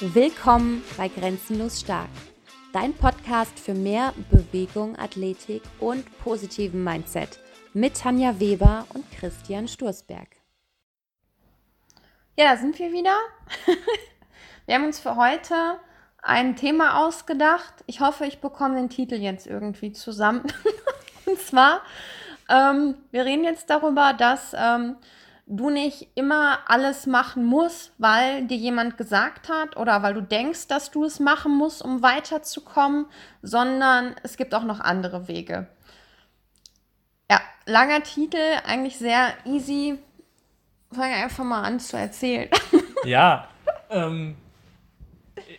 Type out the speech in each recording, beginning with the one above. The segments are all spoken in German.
Willkommen bei Grenzenlos Stark, dein Podcast für mehr Bewegung, Athletik und positiven Mindset mit Tanja Weber und Christian Sturzberg. Ja, da sind wir wieder. wir haben uns für heute ein Thema ausgedacht. Ich hoffe, ich bekomme den Titel jetzt irgendwie zusammen. und zwar, ähm, wir reden jetzt darüber, dass ähm, du nicht immer alles machen musst, weil dir jemand gesagt hat oder weil du denkst, dass du es machen musst, um weiterzukommen, sondern es gibt auch noch andere Wege. Ja, langer Titel, eigentlich sehr easy. Fang einfach mal an zu erzählen. Ja, ähm,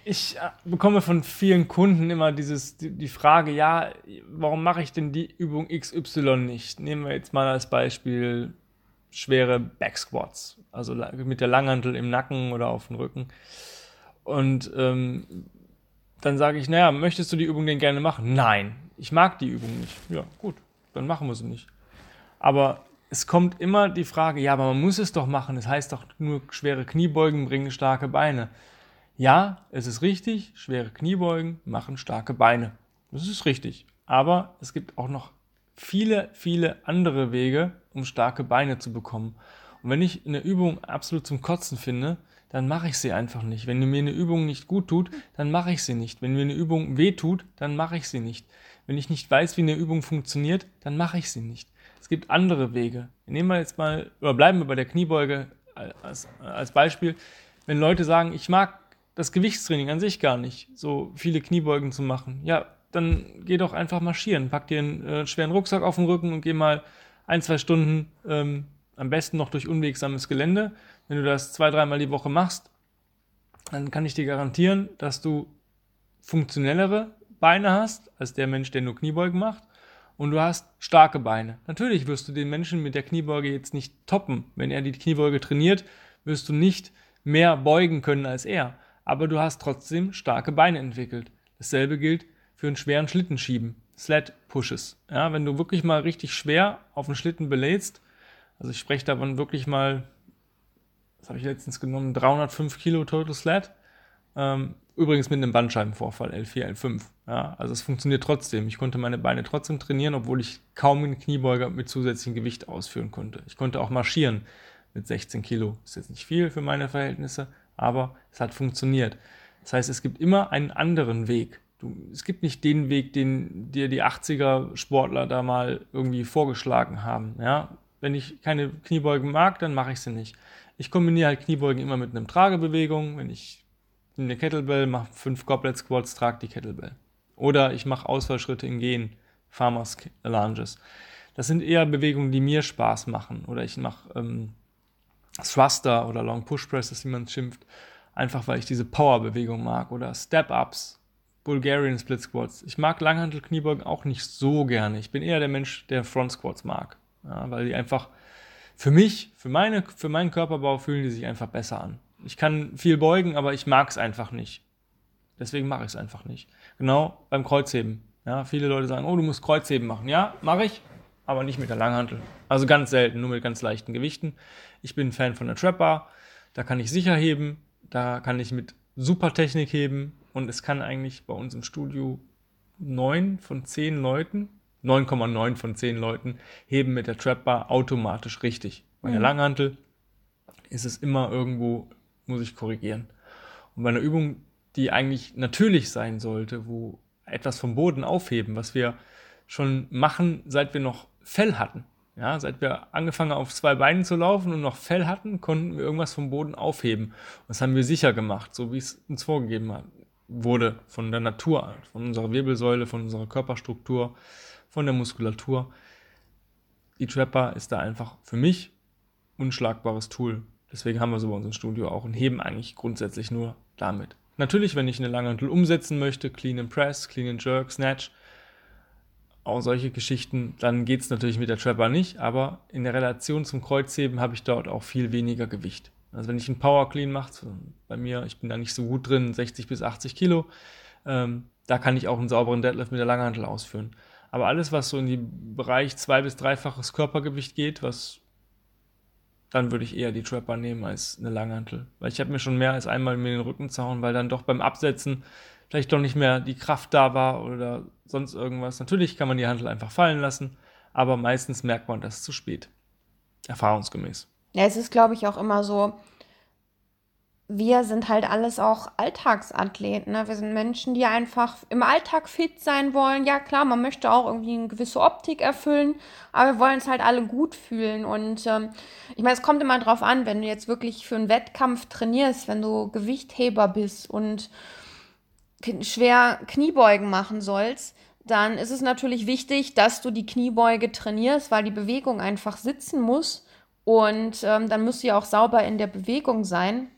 ich äh, bekomme von vielen Kunden immer dieses, die, die Frage, ja, warum mache ich denn die Übung XY nicht? Nehmen wir jetzt mal als Beispiel schwere Backsquats, also mit der Langhantel im Nacken oder auf dem Rücken. Und ähm, dann sage ich, naja, möchtest du die Übung denn gerne machen? Nein, ich mag die Übung nicht. Ja, gut, dann machen wir sie nicht. Aber es kommt immer die Frage, ja, aber man muss es doch machen. Es das heißt doch nur schwere Kniebeugen bringen starke Beine. Ja, es ist richtig, schwere Kniebeugen machen starke Beine. Das ist richtig. Aber es gibt auch noch viele, viele andere Wege, um starke Beine zu bekommen. Und wenn ich eine Übung absolut zum Kotzen finde, dann mache ich sie einfach nicht. Wenn mir eine Übung nicht gut tut, dann mache ich sie nicht. Wenn mir eine Übung weh tut, dann mache ich sie nicht. Wenn ich nicht weiß, wie eine Übung funktioniert, dann mache ich sie nicht. Es gibt andere Wege. Nehmen wir jetzt mal, oder bleiben wir bei der Kniebeuge als, als Beispiel. Wenn Leute sagen, ich mag das Gewichtstraining an sich gar nicht, so viele Kniebeugen zu machen, ja, dann geh doch einfach marschieren. Pack dir einen äh, schweren Rucksack auf den Rücken und geh mal ein, zwei Stunden ähm, am besten noch durch unwegsames Gelände. Wenn du das zwei, dreimal die Woche machst, dann kann ich dir garantieren, dass du funktionellere Beine hast als der Mensch, der nur Kniebeugen macht. Und du hast starke Beine. Natürlich wirst du den Menschen mit der Kniebeuge jetzt nicht toppen. Wenn er die Kniebeuge trainiert, wirst du nicht mehr beugen können als er. Aber du hast trotzdem starke Beine entwickelt. Dasselbe gilt für einen schweren Schlitten schieben. Sled Pushes. Ja, wenn du wirklich mal richtig schwer auf den Schlitten belädst, also ich spreche davon wirklich mal, das habe ich letztens genommen, 305 Kilo Total Sled. Ähm, übrigens mit einem Bandscheibenvorfall, L4, L5. Ja, also es funktioniert trotzdem. Ich konnte meine Beine trotzdem trainieren, obwohl ich kaum einen Kniebeuger mit zusätzlichem Gewicht ausführen konnte. Ich konnte auch marschieren mit 16 Kilo. Ist jetzt nicht viel für meine Verhältnisse, aber es hat funktioniert. Das heißt, es gibt immer einen anderen Weg. Du, es gibt nicht den Weg, den dir die 80er Sportler da mal irgendwie vorgeschlagen haben. Ja? Wenn ich keine Kniebeugen mag, dann mache ich sie nicht. Ich kombiniere halt Kniebeugen immer mit einem Tragebewegung. Wenn ich eine Kettlebell mache, fünf Goblet Squats, trage die Kettlebell. Oder ich mache Ausfallschritte im Gehen, Farmers Lunges. Das sind eher Bewegungen, die mir Spaß machen. Oder ich mache ähm, Thruster oder Long Push Presses, wie man es schimpft. Einfach weil ich diese Power-Bewegung mag. Oder Step-Ups Bulgarian Split Squats. Ich mag Langhantel-Kniebeugen auch nicht so gerne. Ich bin eher der Mensch, der Front Squats mag. Ja, weil die einfach für mich, für, meine, für meinen Körperbau fühlen die sich einfach besser an. Ich kann viel beugen, aber ich mag es einfach nicht. Deswegen mache ich es einfach nicht. Genau beim Kreuzheben. Ja, viele Leute sagen, oh, du musst Kreuzheben machen. Ja, mache ich, aber nicht mit der Langhantel. Also ganz selten, nur mit ganz leichten Gewichten. Ich bin ein Fan von der Trap Bar. Da kann ich sicher heben. Da kann ich mit super Technik heben. Und es kann eigentlich bei uns im Studio neun von zehn Leuten, 9,9 von zehn Leuten heben mit der Trapbar automatisch richtig. Bei der mhm. Langhantel ist es immer irgendwo, muss ich korrigieren. Und bei einer Übung, die eigentlich natürlich sein sollte, wo etwas vom Boden aufheben, was wir schon machen, seit wir noch Fell hatten. Ja, seit wir angefangen auf zwei Beinen zu laufen und noch Fell hatten, konnten wir irgendwas vom Boden aufheben. Das haben wir sicher gemacht, so wie es uns vorgegeben hat wurde von der Natur, von unserer Wirbelsäule, von unserer Körperstruktur, von der Muskulatur. Die Trapper ist da einfach für mich unschlagbares Tool. Deswegen haben wir so bei uns im Studio auch und heben eigentlich grundsätzlich nur damit. Natürlich, wenn ich eine Langhantel umsetzen möchte, Clean and Press, Clean and Jerk, Snatch, auch solche Geschichten, dann geht es natürlich mit der Trapper nicht, aber in der Relation zum Kreuzheben habe ich dort auch viel weniger Gewicht. Also wenn ich einen Power Clean mache, bei mir, ich bin da nicht so gut drin, 60 bis 80 Kilo, ähm, da kann ich auch einen sauberen Deadlift mit der Langhantel ausführen. Aber alles, was so in den Bereich zwei- bis dreifaches Körpergewicht geht, was dann würde ich eher die Trapper nehmen als eine Langhantel. Weil ich habe mir schon mehr als einmal mir den Rücken zauen, weil dann doch beim Absetzen vielleicht doch nicht mehr die Kraft da war oder sonst irgendwas. Natürlich kann man die Hantel einfach fallen lassen, aber meistens merkt man das zu spät. Erfahrungsgemäß. Ja, es ist, glaube ich, auch immer so, wir sind halt alles auch Alltagsathleten. Ne? Wir sind Menschen, die einfach im Alltag fit sein wollen. Ja, klar, man möchte auch irgendwie eine gewisse Optik erfüllen, aber wir wollen es halt alle gut fühlen. Und ähm, ich meine, es kommt immer drauf an, wenn du jetzt wirklich für einen Wettkampf trainierst, wenn du Gewichtheber bist und schwer Kniebeugen machen sollst, dann ist es natürlich wichtig, dass du die Kniebeuge trainierst, weil die Bewegung einfach sitzen muss. Und ähm, dann musst du ja auch sauber in der Bewegung sein.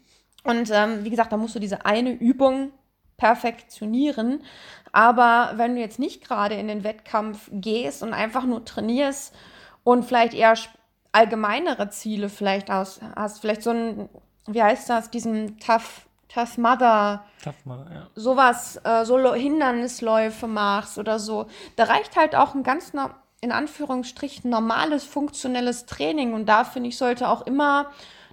Und ähm, wie gesagt, da musst du diese eine Übung perfektionieren. Aber wenn du jetzt nicht gerade in den Wettkampf gehst und einfach nur trainierst und vielleicht eher allgemeinere Ziele vielleicht aus, hast, vielleicht so ein, wie heißt das, diesen Tough, Tough Mother, Tough Mother ja. sowas, äh, so Hindernisläufe machst oder so, da reicht halt auch ein ganz, in Anführungsstrichen, normales, funktionelles Training. Und da finde ich, sollte auch immer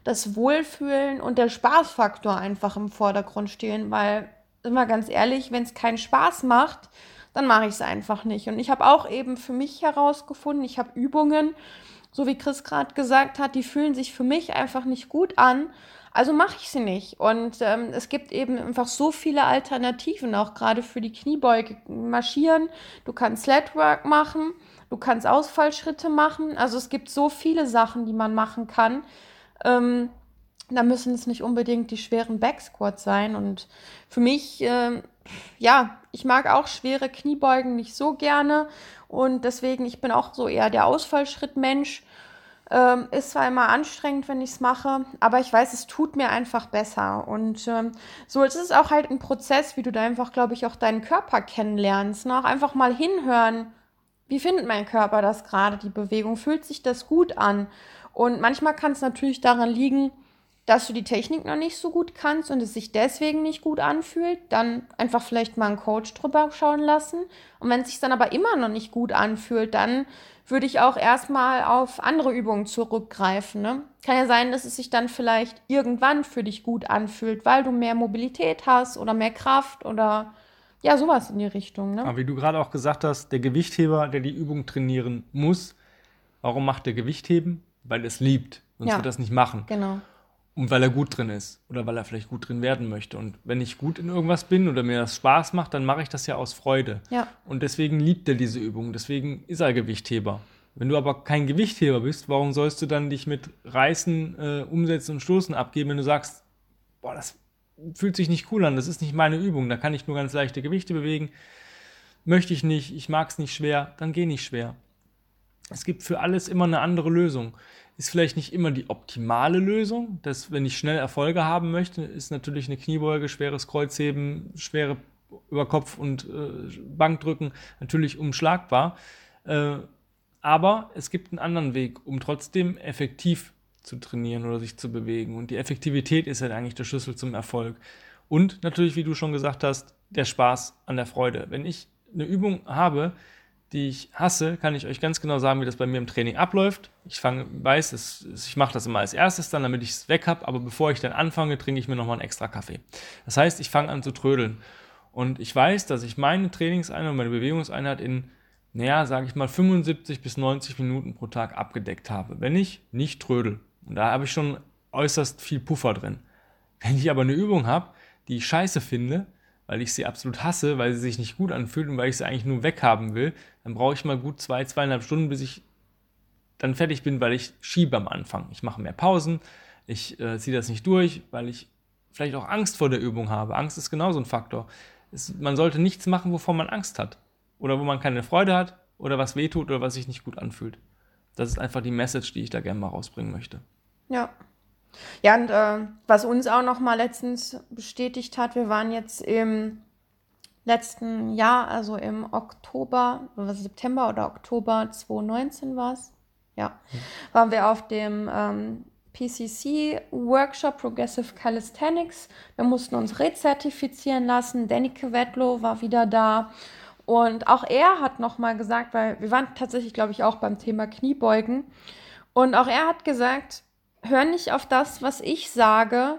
das Wohlfühlen und der Spaßfaktor einfach im Vordergrund stehen, weil, immer ganz ehrlich, wenn es keinen Spaß macht, dann mache ich es einfach nicht. Und ich habe auch eben für mich herausgefunden, ich habe Übungen, so wie Chris gerade gesagt hat, die fühlen sich für mich einfach nicht gut an. Also mache ich sie nicht. Und ähm, es gibt eben einfach so viele Alternativen, auch gerade für die Kniebeuge marschieren. Du kannst Sledwork machen, du kannst Ausfallschritte machen. Also es gibt so viele Sachen, die man machen kann. Ähm, da müssen es nicht unbedingt die schweren Backsquats sein. Und für mich, äh, ja, ich mag auch schwere Kniebeugen nicht so gerne. Und deswegen, ich bin auch so eher der Ausfallschrittmensch. Ähm, ist zwar immer anstrengend, wenn ich es mache, aber ich weiß, es tut mir einfach besser. Und ähm, so es ist auch halt ein Prozess, wie du da einfach, glaube ich, auch deinen Körper kennenlernst. Ne? Auch einfach mal hinhören, wie findet mein Körper das gerade, die Bewegung? Fühlt sich das gut an? Und manchmal kann es natürlich daran liegen, dass du die Technik noch nicht so gut kannst und es sich deswegen nicht gut anfühlt, dann einfach vielleicht mal einen Coach drüber schauen lassen. Und wenn es sich dann aber immer noch nicht gut anfühlt, dann würde ich auch erstmal auf andere Übungen zurückgreifen. Ne? Kann ja sein, dass es sich dann vielleicht irgendwann für dich gut anfühlt, weil du mehr Mobilität hast oder mehr Kraft oder ja, sowas in die Richtung. Ne? Aber wie du gerade auch gesagt hast, der Gewichtheber, der die Übung trainieren muss, warum macht der Gewichtheben? weil er es liebt. Sonst ja. wird er es nicht machen. Genau. Und weil er gut drin ist oder weil er vielleicht gut drin werden möchte. Und wenn ich gut in irgendwas bin oder mir das Spaß macht, dann mache ich das ja aus Freude. Ja. Und deswegen liebt er diese Übung. Deswegen ist er Gewichtheber. Wenn du aber kein Gewichtheber bist, warum sollst du dann dich mit Reißen, äh, Umsetzen und Stoßen abgeben, wenn du sagst, boah, das fühlt sich nicht cool an, das ist nicht meine Übung, da kann ich nur ganz leichte Gewichte bewegen, möchte ich nicht, ich mag es nicht schwer, dann geh nicht schwer. Es gibt für alles immer eine andere Lösung. Ist vielleicht nicht immer die optimale Lösung. dass wenn ich schnell Erfolge haben möchte, ist natürlich eine Kniebeuge, schweres Kreuzheben, schwere über Kopf und äh, Bankdrücken natürlich umschlagbar. Äh, aber es gibt einen anderen Weg, um trotzdem effektiv zu trainieren oder sich zu bewegen. Und die Effektivität ist halt eigentlich der Schlüssel zum Erfolg. Und natürlich, wie du schon gesagt hast, der Spaß an der Freude. Wenn ich eine Übung habe, die ich hasse, kann ich euch ganz genau sagen, wie das bei mir im Training abläuft. Ich fange, weiß, es, ich mache das immer als erstes dann, damit ich es weg habe, aber bevor ich dann anfange, trinke ich mir nochmal einen extra Kaffee. Das heißt, ich fange an zu trödeln. Und ich weiß, dass ich meine Trainingseinheit meine Bewegungseinheit in, naja, sage ich mal, 75 bis 90 Minuten pro Tag abgedeckt habe, wenn ich nicht trödel. Und da habe ich schon äußerst viel Puffer drin. Wenn ich aber eine Übung habe, die ich scheiße finde, weil ich sie absolut hasse, weil sie sich nicht gut anfühlt und weil ich sie eigentlich nur weghaben will, dann brauche ich mal gut zwei, zweieinhalb Stunden, bis ich dann fertig bin, weil ich schiebe am Anfang. Ich mache mehr Pausen, ich äh, ziehe das nicht durch, weil ich vielleicht auch Angst vor der Übung habe. Angst ist genauso ein Faktor. Es, man sollte nichts machen, wovor man Angst hat. Oder wo man keine Freude hat oder was wehtut oder was sich nicht gut anfühlt. Das ist einfach die Message, die ich da gerne mal rausbringen möchte. Ja, ja, und äh, was uns auch noch mal letztens bestätigt hat, wir waren jetzt im letzten Jahr, also im Oktober, September oder Oktober 2019 war es, ja, waren wir auf dem ähm, PCC Workshop Progressive Calisthenics. Wir mussten uns rezertifizieren lassen. Dennike Wedlow war wieder da. Und auch er hat nochmal gesagt, weil wir waren tatsächlich, glaube ich, auch beim Thema Kniebeugen. Und auch er hat gesagt, hör nicht auf das, was ich sage,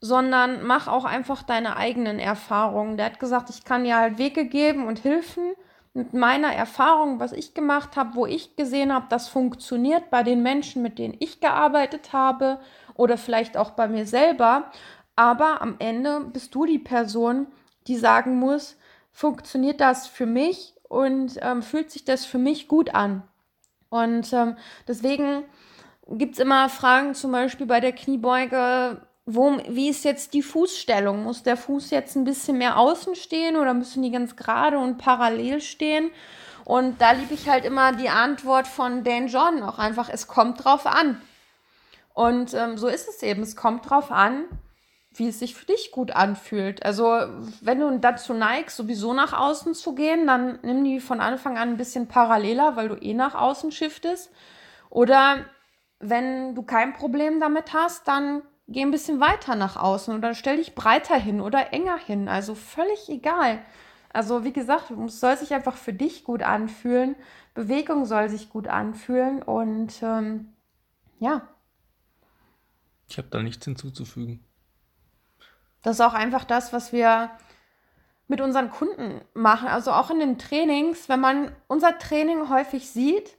sondern mach auch einfach deine eigenen Erfahrungen. Der hat gesagt, ich kann dir halt Wege geben und Hilfen mit meiner Erfahrung, was ich gemacht habe, wo ich gesehen habe, das funktioniert bei den Menschen, mit denen ich gearbeitet habe oder vielleicht auch bei mir selber. Aber am Ende bist du die Person, die sagen muss, funktioniert das für mich und ähm, fühlt sich das für mich gut an. Und ähm, deswegen gibt es immer Fragen, zum Beispiel bei der Kniebeuge, wo, wie ist jetzt die Fußstellung? Muss der Fuß jetzt ein bisschen mehr außen stehen oder müssen die ganz gerade und parallel stehen? Und da liebe ich halt immer die Antwort von Dan John auch einfach, es kommt drauf an. Und ähm, so ist es eben, es kommt drauf an, wie es sich für dich gut anfühlt. Also wenn du dazu neigst, sowieso nach außen zu gehen, dann nimm die von Anfang an ein bisschen paralleler, weil du eh nach außen shiftest. Oder wenn du kein Problem damit hast, dann geh ein bisschen weiter nach außen oder stell dich breiter hin oder enger hin. Also völlig egal. Also wie gesagt, es soll sich einfach für dich gut anfühlen. Bewegung soll sich gut anfühlen und ähm, ja. Ich habe da nichts hinzuzufügen. Das ist auch einfach das, was wir mit unseren Kunden machen. Also auch in den Trainings, wenn man unser Training häufig sieht,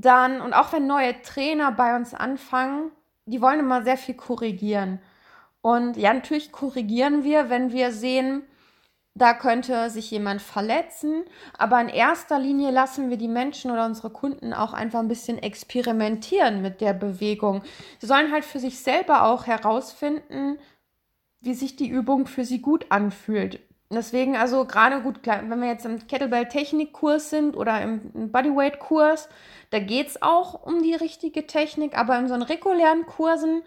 dann, und auch wenn neue Trainer bei uns anfangen, die wollen immer sehr viel korrigieren. Und ja, natürlich korrigieren wir, wenn wir sehen, da könnte sich jemand verletzen. Aber in erster Linie lassen wir die Menschen oder unsere Kunden auch einfach ein bisschen experimentieren mit der Bewegung. Sie sollen halt für sich selber auch herausfinden, wie sich die Übung für sie gut anfühlt. Deswegen, also gerade gut, wenn wir jetzt im Kettlebell-Technik-Kurs sind oder im Bodyweight-Kurs, da geht es auch um die richtige Technik, aber in so regulären Kursen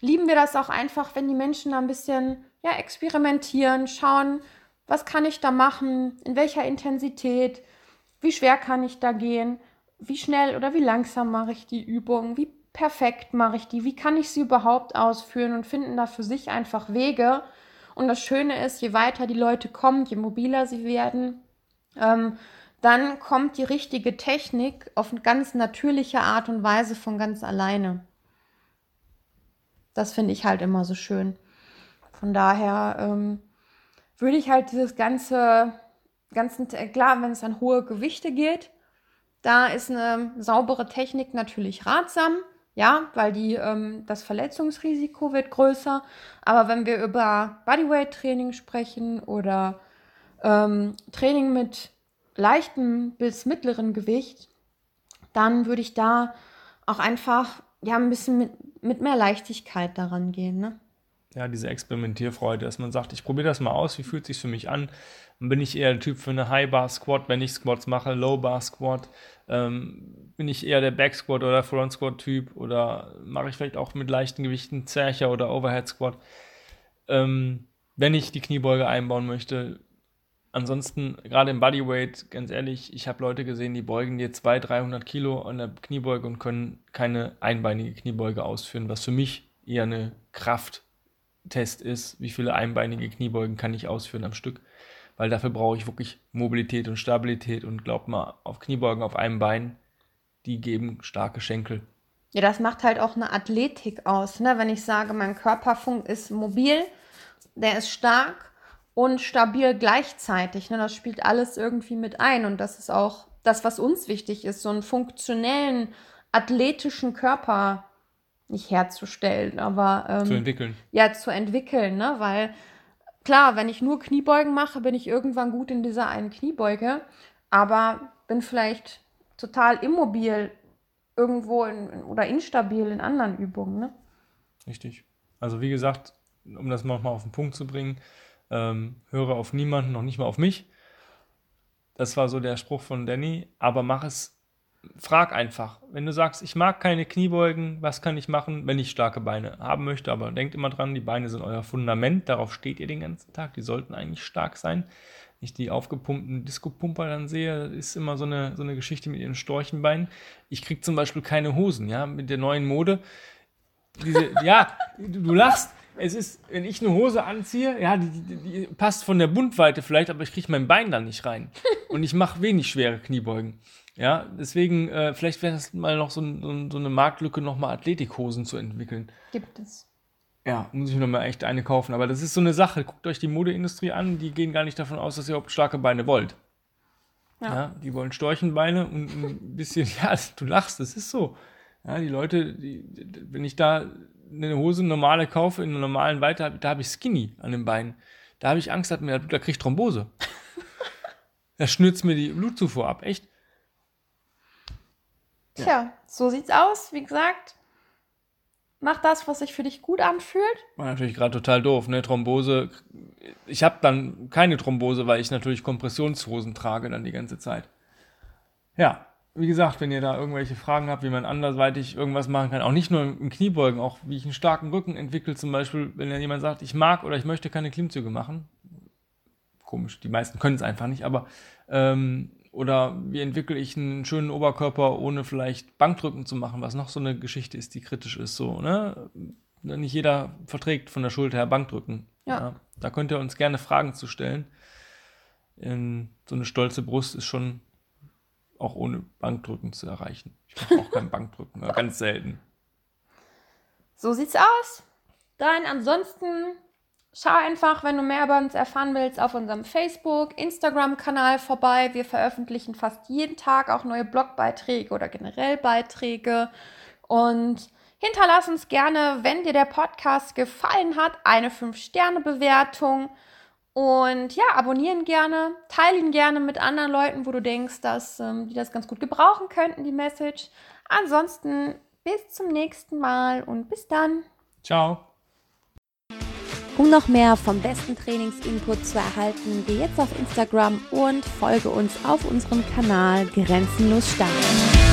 lieben wir das auch einfach, wenn die Menschen da ein bisschen ja, experimentieren, schauen, was kann ich da machen, in welcher Intensität, wie schwer kann ich da gehen, wie schnell oder wie langsam mache ich die Übung, wie perfekt mache ich die, wie kann ich sie überhaupt ausführen und finden da für sich einfach Wege, und das Schöne ist, je weiter die Leute kommen, je mobiler sie werden, ähm, dann kommt die richtige Technik auf eine ganz natürliche Art und Weise von ganz alleine. Das finde ich halt immer so schön. Von daher ähm, würde ich halt dieses ganze, ganzen, klar, wenn es an hohe Gewichte geht, da ist eine saubere Technik natürlich ratsam. Ja, weil die, ähm, das Verletzungsrisiko wird größer. Aber wenn wir über Bodyweight-Training sprechen oder ähm, Training mit leichtem bis mittleren Gewicht, dann würde ich da auch einfach ja ein bisschen mit, mit mehr Leichtigkeit daran gehen. Ne? Ja, diese Experimentierfreude, dass man sagt, ich probiere das mal aus, wie fühlt es sich für mich an? Bin ich eher der Typ für eine High-Bar-Squat, wenn ich Squats mache, Low-Bar-Squat. Ähm, bin ich eher der Back-Squat oder Front-Squat-Typ oder mache ich vielleicht auch mit leichten Gewichten Zercher oder Overhead-Squat, ähm, wenn ich die Kniebeuge einbauen möchte. Ansonsten, gerade im Bodyweight, ganz ehrlich, ich habe Leute gesehen, die beugen dir 200, 300 Kilo an der Kniebeuge und können keine einbeinige Kniebeuge ausführen, was für mich eher eine Krafttest ist. Wie viele einbeinige Kniebeugen kann ich ausführen am Stück? weil dafür brauche ich wirklich Mobilität und Stabilität und glaubt mal, auf Kniebeugen auf einem Bein, die geben starke Schenkel. Ja, das macht halt auch eine Athletik aus, ne? Wenn ich sage, mein Körperfunk ist mobil, der ist stark und stabil gleichzeitig. Ne? Das spielt alles irgendwie mit ein und das ist auch das, was uns wichtig ist, so einen funktionellen, athletischen Körper nicht herzustellen, aber ähm, zu entwickeln. Ja, zu entwickeln, ne? Weil klar, wenn ich nur Kniebeugen mache, bin ich irgendwann gut in dieser einen Kniebeuge, aber bin vielleicht total immobil irgendwo in, oder instabil in anderen Übungen. Ne? Richtig. Also wie gesagt, um das nochmal auf den Punkt zu bringen, ähm, höre auf niemanden, noch nicht mal auf mich. Das war so der Spruch von Danny, aber mach es frag einfach. Wenn du sagst, ich mag keine Kniebeugen, was kann ich machen, wenn ich starke Beine haben möchte? Aber denkt immer dran, die Beine sind euer Fundament, darauf steht ihr den ganzen Tag. Die sollten eigentlich stark sein. Ich die aufgepumpten Disco-Pumper dann sehe, ist immer so eine, so eine Geschichte mit ihren Storchenbeinen. Ich kriege zum Beispiel keine Hosen, ja, mit der neuen Mode. Diese, ja, du lachst. Es ist, wenn ich eine Hose anziehe, ja, die, die, die passt von der Bundweite vielleicht, aber ich kriege mein Bein da nicht rein. Und ich mache wenig schwere Kniebeugen. Ja, deswegen, äh, vielleicht wäre das mal noch so, ein, so eine Marktlücke, nochmal Athletikhosen zu entwickeln. Gibt es. Ja, muss ich mir nochmal echt eine kaufen. Aber das ist so eine Sache. Guckt euch die Modeindustrie an, die gehen gar nicht davon aus, dass ihr überhaupt starke Beine wollt. Ja. ja die wollen Storchenbeine und ein bisschen, ja, du lachst, das ist so. Ja, die Leute, die, wenn ich da eine Hose normale kaufe in einer normalen Weite, da habe ich Skinny an den Beinen. Da habe ich Angst, dass mir, da kriege ich Thrombose. da schnürzt mir die Blutzufuhr ab, echt. Tja, ja. so sieht's aus. Wie gesagt, mach das, was sich für dich gut anfühlt. War natürlich gerade total doof, ne? Thrombose. Ich habe dann keine Thrombose, weil ich natürlich Kompressionshosen trage dann die ganze Zeit. Ja, wie gesagt, wenn ihr da irgendwelche Fragen habt, wie man andersweitig irgendwas machen kann, auch nicht nur im Kniebeugen, auch wie ich einen starken Rücken entwickle, zum Beispiel, wenn jemand sagt, ich mag oder ich möchte keine Klimmzüge machen. Komisch, die meisten können es einfach nicht, aber ähm, oder wie entwickle ich einen schönen Oberkörper, ohne vielleicht Bankdrücken zu machen, was noch so eine Geschichte ist, die kritisch ist, so, ne? Nicht jeder verträgt von der Schulter her Bankdrücken. Ja. ja. Da könnt ihr uns gerne Fragen zu stellen. In, so eine stolze Brust ist schon auch ohne Bankdrücken zu erreichen. Ich mache auch kein Bankdrücken, ganz selten. So sieht's aus. Dann ansonsten schau einfach, wenn du mehr über uns erfahren willst, auf unserem Facebook, Instagram-Kanal vorbei. Wir veröffentlichen fast jeden Tag auch neue Blogbeiträge oder generell Beiträge. Und hinterlass uns gerne, wenn dir der Podcast gefallen hat, eine 5-Sterne-Bewertung. Und ja, abonnieren gerne, teilen gerne mit anderen Leuten, wo du denkst, dass ähm, die das ganz gut gebrauchen könnten, die Message. Ansonsten bis zum nächsten Mal und bis dann. Ciao. Um noch mehr vom besten Trainingsinput zu erhalten, geh jetzt auf Instagram und folge uns auf unserem Kanal Grenzenlos Stark.